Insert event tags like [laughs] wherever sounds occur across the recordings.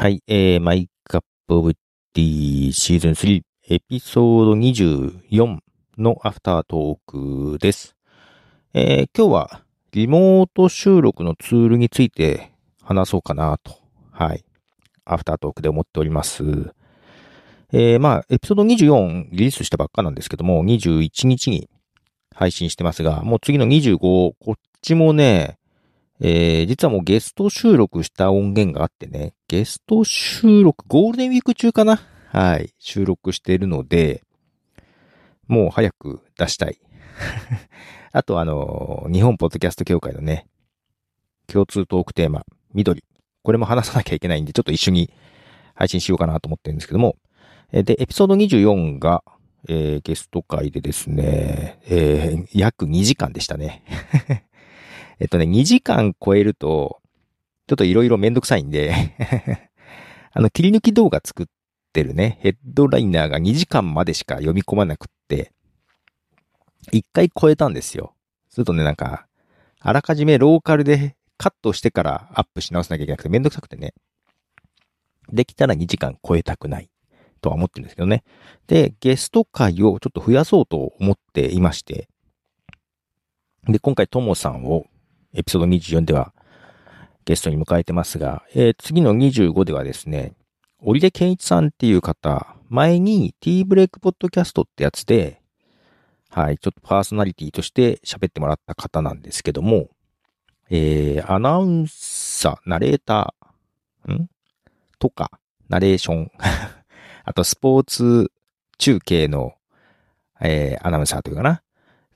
はい、えー、マイカップオブティーシーズン3エピソード24のアフタートークです。えー、今日はリモート収録のツールについて話そうかなと、はい、アフタートークで思っております。えー、まあ、エピソード24リリースしたばっかなんですけども、21日に配信してますが、もう次の25、こっちもね、えー、実はもうゲスト収録した音源があってね、ゲスト収録、ゴールデンウィーク中かな？はい、収録しているので、もう早く出したい。[laughs] あとあの、日本ポッドキャスト協会のね、共通トークテーマ、緑。これも話さなきゃいけないんで、ちょっと一緒に配信しようかなと思ってるんですけども、で、エピソード24が、えーゲスト会でですね、えー約2時間でしたね。えっとね、2時間超えると、ちょっといろいろめんどくさいんで、[laughs] あの、切り抜き動画作ってるね、ヘッドライナーが2時間までしか読み込まなくって、1回超えたんですよ。するとね、なんか、あらかじめローカルでカットしてからアップし直さなきゃいけなくてめんどくさくてね。できたら2時間超えたくないとは思ってるんですけどね。で、ゲスト会をちょっと増やそうと思っていまして、で、今回ともさんをエピソード24ではゲストに迎えてますが、えー次の25ではですね、織出健一さんっていう方、前に T ブレイクポッドキャストってやつで、はい、ちょっとパーソナリティとして喋ってもらった方なんですけども、えー、アナウンサー、ナレーター、ん？とか、ナレーション、[laughs] あとスポーツ中継の、えー、アナウンサーというかな。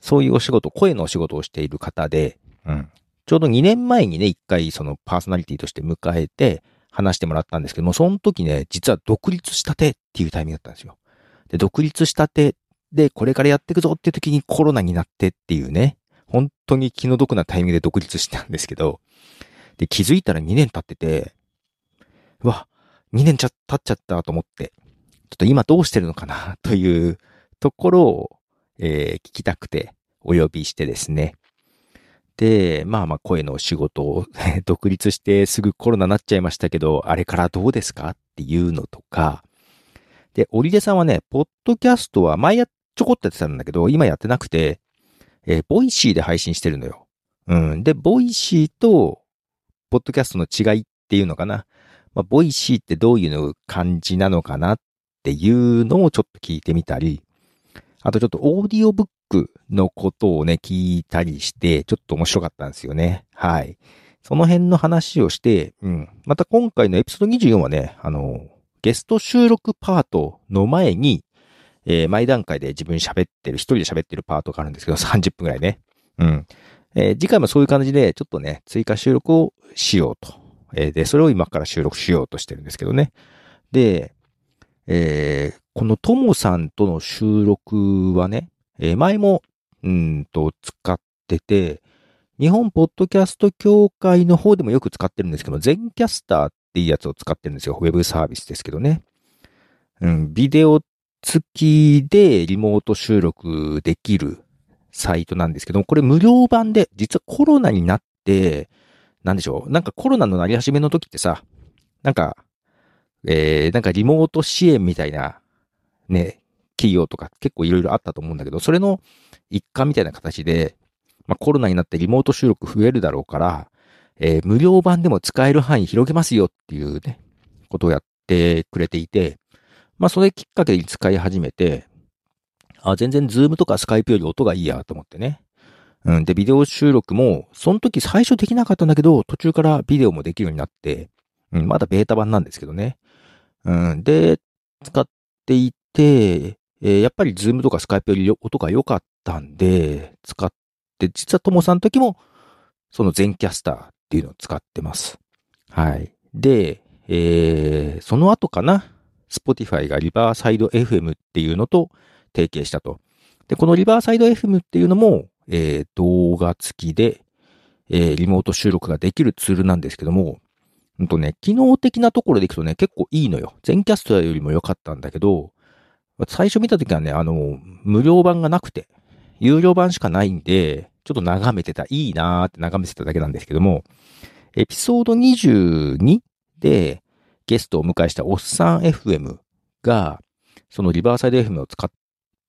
そういうお仕事、声のお仕事をしている方で、うん。ちょうど2年前にね、一回そのパーソナリティとして迎えて話してもらったんですけども、その時ね、実は独立したてっていうタイミングだったんですよ。で、独立したてで、これからやっていくぞっていう時にコロナになってっていうね、本当に気の毒なタイミングで独立したんですけど、で、気づいたら2年経ってて、うわ、2年ちゃ経っちゃったと思って、ちょっと今どうしてるのかなというところを、えー聞きたくてお呼びしてですね。で、まあまあ声の仕事を [laughs] 独立してすぐコロナになっちゃいましたけど、あれからどうですかっていうのとか、で、織出さんはね、ポッドキャストは前やちょこっとやってたんだけど、今やってなくて、えーボイシーで配信してるのよ。うん。で、 Voicyと、ポッドキャストの違いっていうのかな。まあ、 Voicyってどういう感じなのかなっていうのをちょっと聞いてみたり、あとちょっとオーディオブックのことをね、聞いたりして、ちょっと面白かったんですよね。はい。その辺の話をして、うん。また今回のエピソード24はね、あの、ゲスト収録パートの前に、えー前段階で自分喋ってる、一人で喋ってるパートがあるんですけど、30分くらいね。うん。えー次回もそういう感じで、ちょっとね、追加収録をしようと。えーで、それを今から収録しようとしてるんですけどね。で、えーこのともさんとの収録はね、えー前も、うんと、使ってて、日本ポッドキャスト協会の方でもよく使ってるんですけど、全キャスターっていうやつを使ってるんですよ。ウェブサービスですけどね。うん、ビデオ付きでリモート収録できるサイトなんですけど、これ無料版で、実はコロナになって、なんでしょう、なんかコロナのなり始めの時ってさ、なんか、えー、なんかリモート支援みたいな、ね、企業とか結構いろいろあったと思うんだけど、それの一環みたいな形で、まあコロナになってリモート収録増えるだろうから、えー無料版でも使える範囲広げますよっていうね、ことをやってくれていて、まあそれきっかけに使い始めて、あ、全然ズームとかスカイプより音がいいやと思ってね。うん。で、ビデオ収録も、その時最初できなかったんだけど、途中からビデオもできるようになって、うん、まだベータ版なんですけどね。ん。で、使っていて、えーやっぱりズームとかスカイプより音が良かったんで、使って、実はともさんの時も、その全キャスターっていうのを使ってます。はい。で、えーその後かな。Spotify がリバーサイド FM っていうのと提携したと。で、このリバーサイド FM っていうのも、えー動画付きで、えーリモート収録ができるツールなんですけども、うんとね、機能的なところでいくとね、結構いいのよ。全キャストよりも良かったんだけど、最初見たときはね、あの、無料版がなくて、有料版しかないんで、ちょっと眺めてた、いいなーって眺めてただけなんですけども、エピソード22で、ゲストをお迎えしたおっさん FM が、そのリバーサイド FM を使っ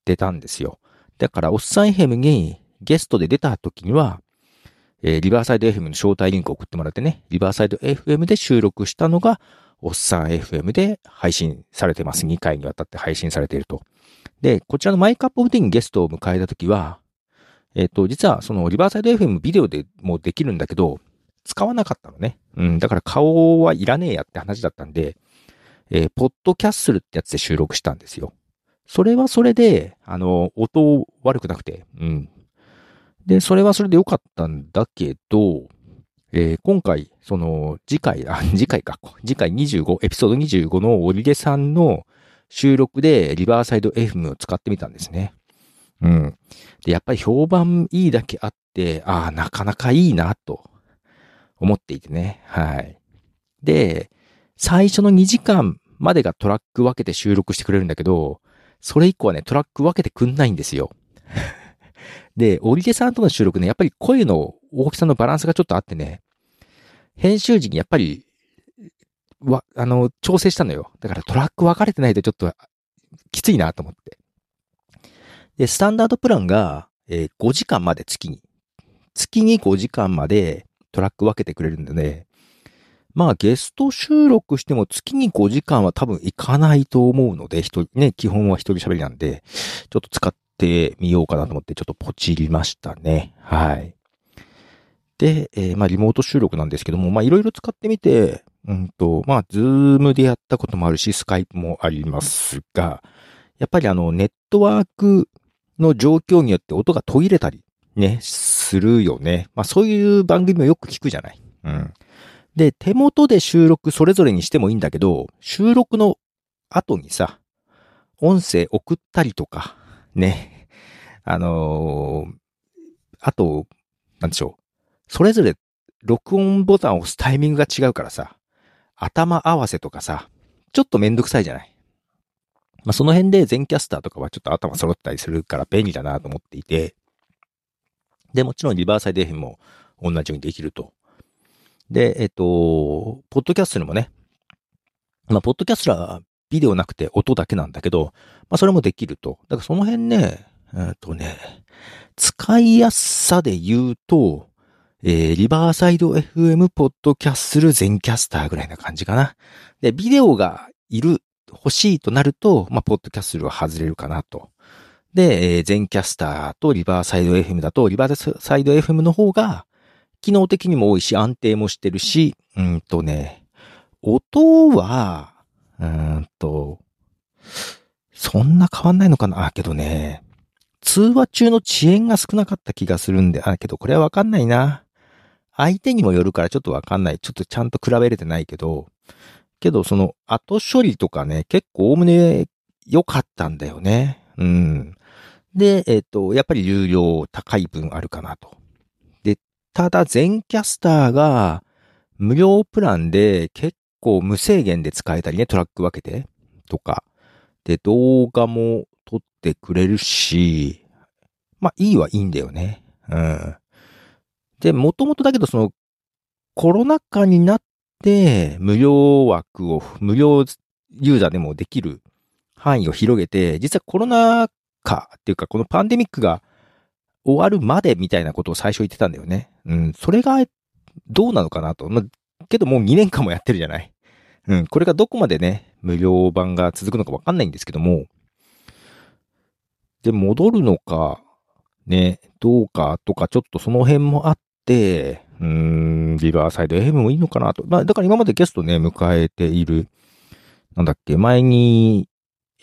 てたんですよ。だから、おっさん FM にゲストで出た時には、えー、リバーサイド FM の招待リンクを送ってもらってね、リバーサイド FM で収録したのが、おっさん FM で配信されてます。2回にわたって配信されていると。で、こちらのマイクアップオブティンゲストを迎えたときは、えっ、ー、と、実はそのリバーサイド FM ビデオでもできるんだけど、使わなかったのね。うん、だから顔はいらねえやって話だったんで、えー、ポッドキャッスルってやつで収録したんですよ。それはそれで、あの、音悪くなくて、うん。で、それはそれで良かったんだけど、えー、今回、その、次回、あ、[laughs] 次回か、次回25、エピソード25のオリゲさんの収録でリバーサイド FM を使ってみたんですね。うん。で、やっぱり評判いいだけあって、ああ、なかなかいいな、と思っていてね。はい。で、最初の2時間までがトラック分けて収録してくれるんだけど、それ以降はね、トラック分けてくんないんですよ。で、オリゲさんとの収録ね、やっぱり声の大きさのバランスがちょっとあってね、編集時にやっぱりわ、あの、調整したのよ。だからトラック分かれてないとちょっときついなと思って。で、スタンダードプランが、えー、5時間まで月に。月に5時間までトラック分けてくれるんでね。まあゲスト収録しても月に5時間は多分いかないと思うので、人、ね、基本は一人喋りなんで、ちょっと使ってみようかなと思ってちょっとポチりましたね。はい。で、えー、まあリモート収録なんですけども、まあいろいろ使ってみて、うんと、まあ、ズームでやったこともあるし、スカイプもありますが、やっぱりあの、ネットワークの状況によって音が途切れたり、ね、するよね。まあ、そういう番組もよく聞くじゃない。うん。で、手元で収録それぞれにしてもいいんだけど、収録の後にさ、音声送ったりとか、ね。あのー、あと、なんでしょう。それぞれ録音ボタンを押すタイミングが違うからさ、頭合わせとかさ、ちょっとめんどくさいじゃない。まあ、その辺で全キャスターとかはちょっと頭揃ったりするから便利だなと思っていて、で、もちろんリバーサイド FM も同じようにできると。で、えっと、ポッドキャストにもね、まあ、ポッドキャストはビデオなくて音だけなんだけど、まあ、それもできると。だからその辺ね、えっとね、使いやすさで言うと、えー、リバーサイド FM ポッドキャッスル全キャスターぐらいな感じかな。で、ビデオがいる、欲しいとなると、まあ、ポッドキャッスルは外れるかなと。で、えー、全キャスターとリバーサイド FM だと、リバーサイド FM の方が、機能的にも多いし、安定もしてるし、うんとね、音は、うんと、そんな変わんないのかな？あ、けどね、通話中の遅延が少なかった気がするんで、あ、けどこれはわかんないな。相手にもよるからちょっとわかんない。ちょっとちゃんと比べれてないけど、けどその後処理とかね、結構おおむね良かったんだよね。うん。で、えっ、ー、と、やっぱり有料高い分あるかなと。で、ただ全キャスターが無料プランで結構無制限で使えたりね、トラック分けてとか。で、動画も撮ってくれるし、まあいいはいいんだよね。うん。で、もともとだけどその、コロナ禍になって、無料枠を、無料ユーザーでもできる範囲を広げて、実はコロナ禍っていうか、このパンデミックが終わるまでみたいなことを最初言ってたんだよね。うん、それがどうなのかなと。まあ、けどもう2年間もやってるじゃない。うん、これがどこまでね、無料版が続くのかわかんないんですけども、で、戻るのか、ね、どうかとか、ちょっとその辺もあって、うーん、リバーサイド FM もいいのかなと。まあ、だから今までゲストね、迎えている、なんだっけ、前に、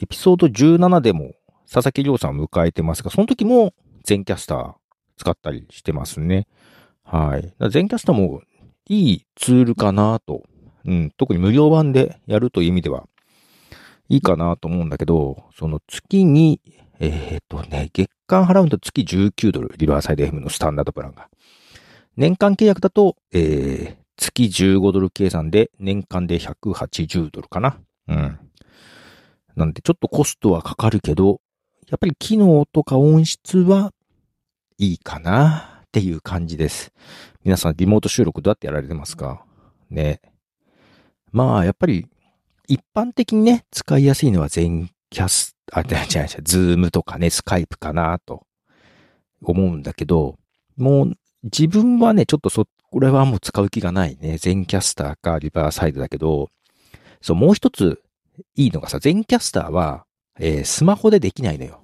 エピソード17でも、佐々木亮さんを迎えてますが、その時も全キャスター使ったりしてますね。はい。全キャスターもいいツールかなと。うん、特に無料版でやるという意味では、いいかなと思うんだけど、その月に、えっ、とね、月間払うと月19ドル、リバーサイド FM のスタンダードプランが。年間契約だと、えー、月15ドル計算で年間で180ドルかな。うん。なんでちょっとコストはかかるけど、やっぱり機能とか音質はいいかなっていう感じです。皆さんリモート収録どうやってやられてますか？ね。まあ、やっぱり一般的にね、使いやすいのはゼンキャス、あ、違う違う、ズームとかね、スカイプかなと思うんだけど、もう自分はね、ちょっとそ、これはもう使う気がないね。 Zencastrかリバーサイドだけど、そう、もう一ついいのがさ、全キャスターは、えー、スマホでできないのよ。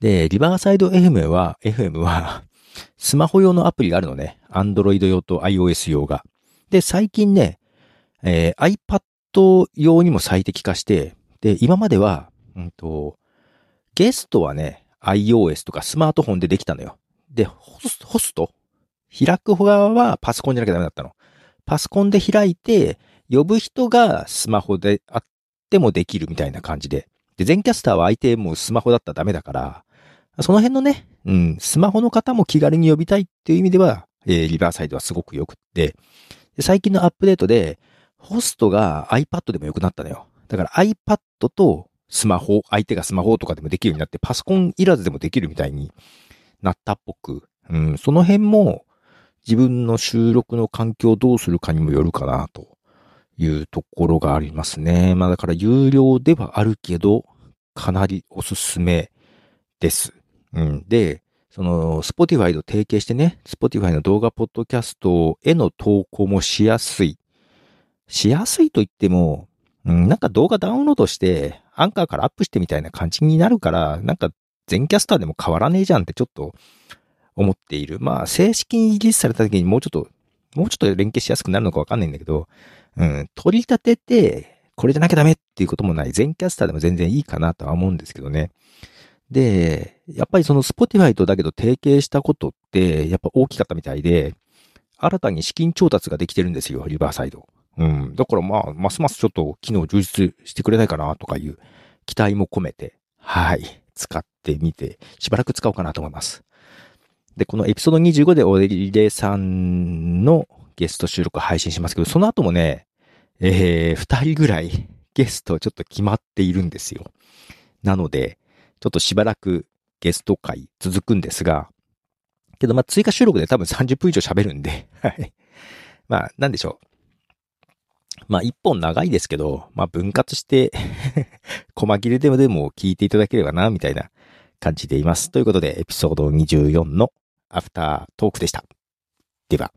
で、リバーサイド FM は、FM は、スマホ用のアプリがあるのね。Android 用と iOS 用が。で、最近ね、えー、iPad 用にも最適化して、で、今までは、うんと、ゲストはね、iOS とかスマートフォンでできたのよ。で、ホスト？開く側はパソコンじゃなきゃダメだったの。パソコンで開いて、呼ぶ人がスマホであってもできるみたいな感じで。で、全キャスターは相手もスマホだったらダメだから、その辺のね、うん、スマホの方も気軽に呼びたいっていう意味では、えー、リバーサイドはすごく良くって、最近のアップデートで、ホストが iPad でも良くなったのよ。だから iPad とスマホ、相手がスマホとかでもできるようになって、パソコンいらずでもできるみたいになったっぽく、うん、その辺も自分の収録の環境をどうするかにもよるかなというところがありますね。まあだから有料ではあるけど、かなりおすすめです。うん。で、その、スポティファイと提携してね、スポティファイの動画ポッドキャストへの投稿もしやすい。しやすいと言っても、うん、なんか動画ダウンロードして、アンカーからアップしてみたいな感じになるから、なんか全キャスターでも変わらねえじゃんってちょっと思っている。まあ、正式にリリースされた時にもうちょっと、もうちょっと連携しやすくなるのかわかんないんだけど、うん、取り立てて、これじゃなきゃダメっていうこともない。全キャスターでも全然いいかなとは思うんですけどね。で、やっぱりその Spotify とだけど提携したことって、やっぱ大きかったみたいで、新たに資金調達ができてるんですよ、リバーサイド。うん。だからまあ、ますますちょっと機能充実してくれないかなとかいう期待も込めて、はい、使ってみて、しばらく使おうかなと思います。で、このエピソード25でオリレさんのゲスト収録配信しますけど、その後もね、えー、二人ぐらいゲストちょっと決まっているんですよ。なので、ちょっとしばらくゲスト会続くんですが、けどまあ追加収録で多分30分以上喋るんで、はい。まあ、なんでしょう。まあ一本長いですけど、まあ分割して [laughs] 細切れでもでも聞いていただければな、みたいな感じでいます。ということで、エピソード24のアフタートークでした。では。